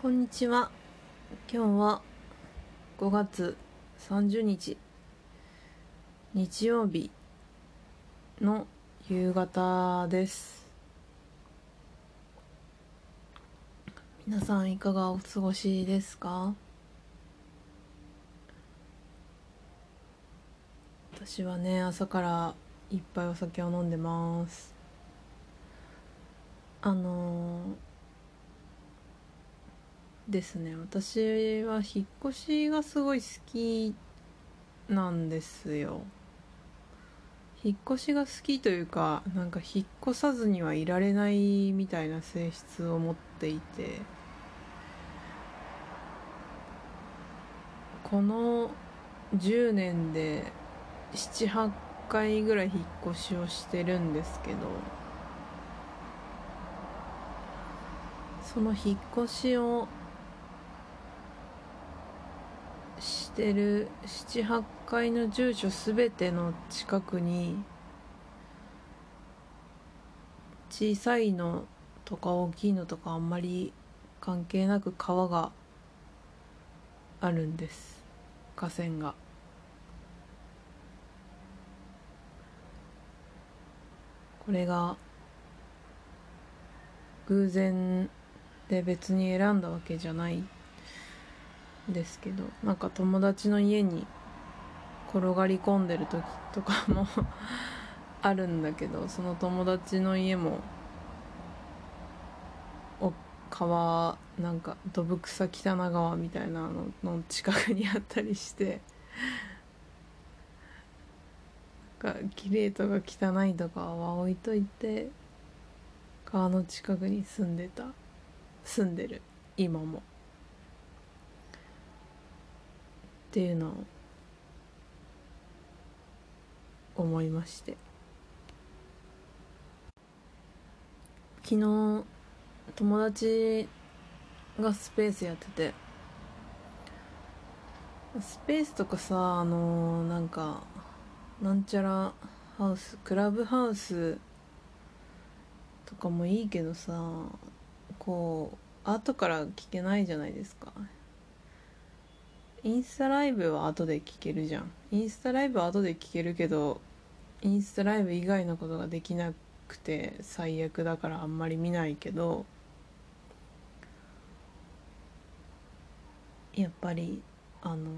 こんにちは。今日は5月30日日曜日の夕方です。皆さんいかがお過ごしですか？私はね朝からいっぱいお酒を飲んでます。あのーですね。私は引っ越しがすごい好きなんですよ。引っ越しが好きというかなんか引っ越さずにはいられないみたいな性質を持っていて。この10年で78回ぐらい引っ越しをしてるんですけどその引っ越しをしてる78階の住所すべての近くに小さいのとか大きいのとかあんまり関係なく川があるんです。河川が。これが偶然で別に選んだわけじゃない。ですけどなんか友達の家に転がり込んでる時とかも あるんだけどその友達の家もお川なんかどぶ草北長川みたいなのの近くにあったりしてが綺麗とか汚いとかは置いといて川の近くに住んでた。住んでる。今も。っていうのを思いまして。昨日友達がスペースやってて。スペースとかさあのなんかなんちゃらハウスクラブハウスとかもいいけどさこう後から聞けないじゃないですか。インスタライブは後で聞けるじゃん。インスタライブは後で聞けるけどインスタライブ以外のことができなくて最悪だからあんまり見ないけどやっぱりあの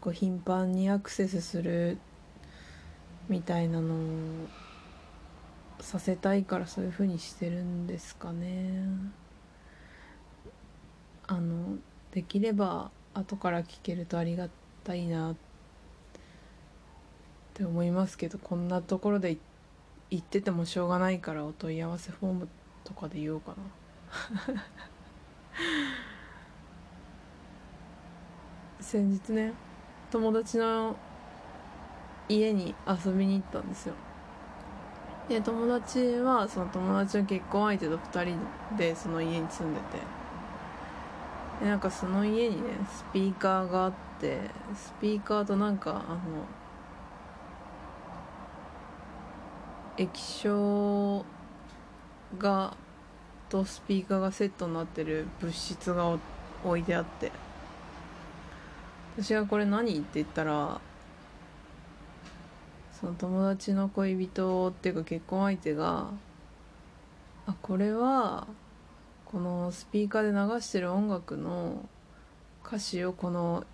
こう頻繁にアクセスするみたいなのをさせたいからそういう風にしてるんですかね。あのできれば後から聞けるとありがたいなって思いますけどこんなところで言っててもしょうがないからお問い合わせフォームとかで言おうかな。先日ね友達の家に遊びに行ったんですよ。で友達はその友達の結婚相手と2人でその家に住んでて。でなんかその家にねスピーカーがあってスピーカーとなんかあの液晶がとスピーカーがセットになってる物質が置いてあって。私がこれ何？って言ったらその友達の恋人っていうか結婚相手があこれはこのスピーカーで流してる音楽の歌詞をこの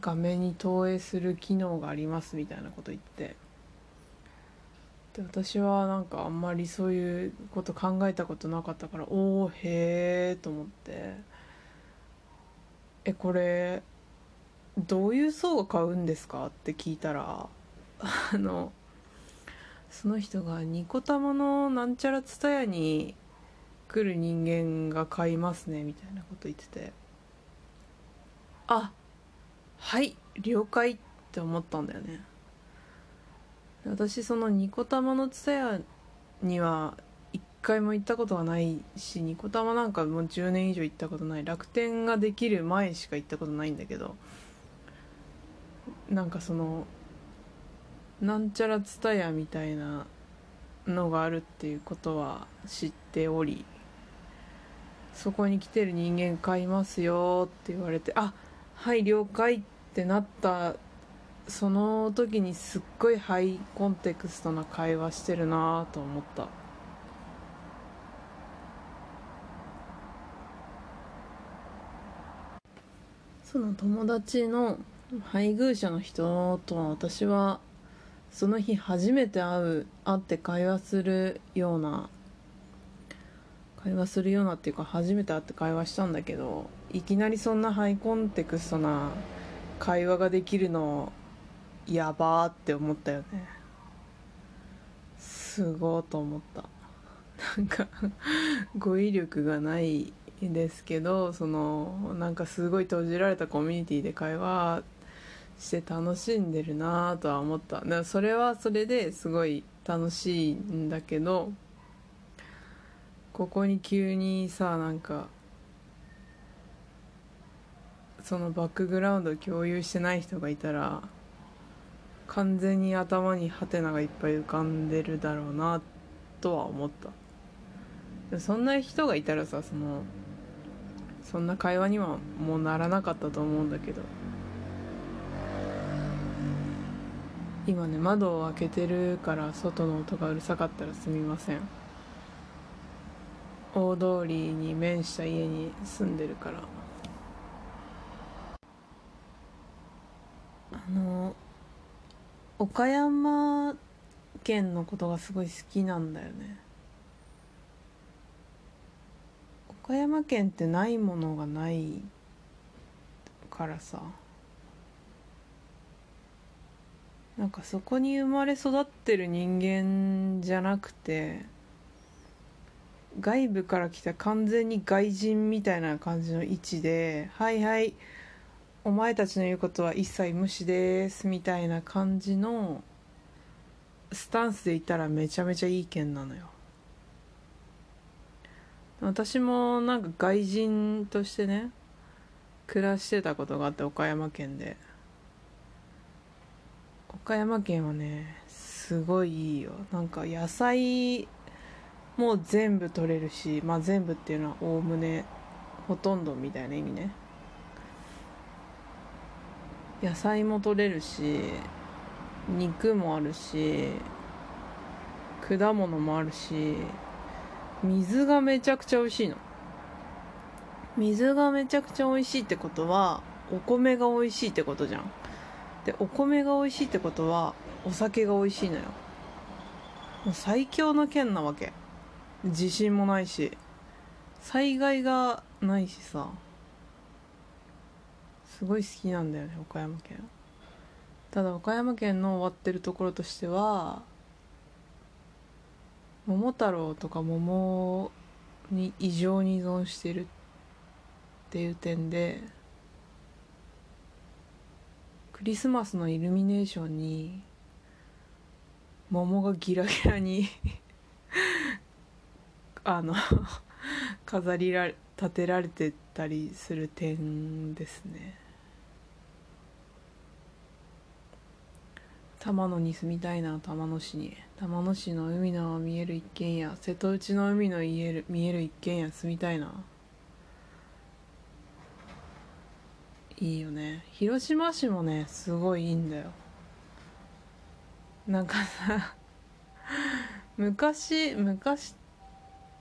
画面に投影する機能がありますみたいなこと言って。で私はなんかあんまりそういうこと考えたことなかったからおおへえと思って。えこれどういう層が買うんですか？って聞いたらあのその人がニコタマのなんちゃらツタヤに来る人間が買いますねみたいなこと言ってて。あはい了解って思ったんだよね。私そのニコタマのツタヤには一回も行ったことがないしニコタマなんかもう10年以上行ったことない。楽天ができる前しか行ったことないんだけどなんかそのなんちゃらツタヤみたいなのがあるっていうことは知っておりそこに来てる人間買いますよって言われてあはい了解ってなったその時にすっごいハイコンテクストな会話してるなと思った。その友達の配偶者の人とは私はその日初めて会う会って会話するような会話するようなっていうか初めて会って会話したんだけどいきなりそんなハイコンテクストな会話ができるのやばーって思ったよね。すごーと思った。なんか語彙力がないですけどそのなんかすごい閉じられたコミュニティで会話して楽しんでるなとは思った。だそれはそれですごい楽しいんだけどここに急にさなんかそのバックグラウンド共有してない人がいたら完全に頭にハテナがいっぱい浮かんでるだろうなとは思った。そんな人がいたらさそのそんな会話にはもうならなかったと思うんだけど。今ね窓を開けてるから外の音がうるさかったらすみません。大通りに面した家に住んでるから。あの岡山県のことがすごい好きなんだよね。岡山県ってないものがないからさ。なんかそこに生まれ育ってる人間じゃなくて外部から来た完全に外人みたいな感じの位置で「はいはいお前たちの言うことは一切無視です」みたいな感じのスタンスでいたらめちゃめちゃいい県なのよ。私もなんか外人としてね暮らしてたことがあって岡山県で。岡山県はねすごいいいよ。なんか野菜もう全部取れるしまあ全部っていうのはおおむねほとんどみたいな意味ね。野菜も取れるし肉もあるし果物もあるし水がめちゃくちゃ美味しいの。水がめちゃくちゃ美味しいってことはお米が美味しいってことじゃん。でお米が美味しいってことはお酒が美味しいのよ。もう最強の県なわけ。地震もないし災害がないしさすごい好きなんだよね岡山県。ただ岡山県の終わってるところとしては桃太郎とか桃に異常に依存してるっていう点でクリスマスのイルミネーションに桃がギラギラにあの 飾りら立てられてたりする点ですね。玉野に住みたいな玉野市に。玉野市の海の見える一軒家。瀬戸内の海の見える見える一軒家住みたいな。いいよね。広島市もねすごいいいんだよ。なんかさ 昔昔っ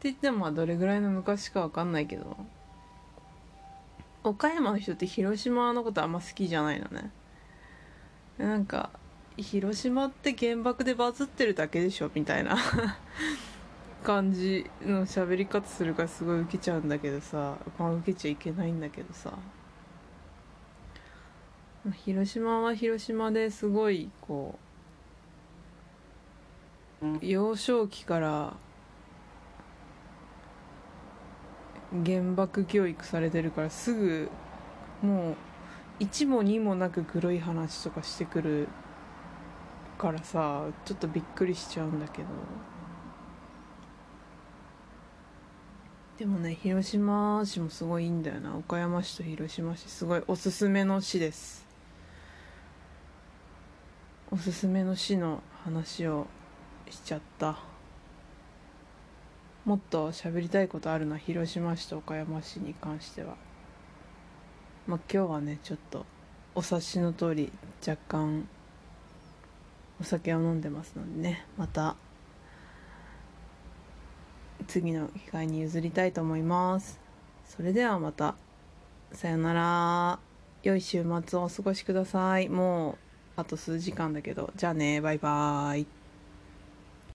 言ってもどれぐらいの昔か分かんないけど。岡山の人って広島のことあんま好きじゃないのね。なんか広島って原爆でバズってるだけでしょみたいな。感じの喋り方するからすごいウケちゃうんだけどさ。まあ受けちゃいけないんだけどさ。広島は広島ですごいこう幼少期から原爆教育されてるからすぐもう1も2もなく黒い話とかしてくるからさちょっとびっくりしちゃうんだけど。でもね広島市もすごいいいんだよな。岡山市と広島市すごいおすすめの市です。おすすめの市の話をしちゃった。もっと喋りたいことあるな広島市と岡山市に関しては。まあ今日はねちょっとお察しの通り若干お酒を飲んでますのでねまた次の機会に譲りたいと思います。それではまたさよなら。良い週末をお過ごしください。もうあと数時間だけどじゃあねバイバーイ。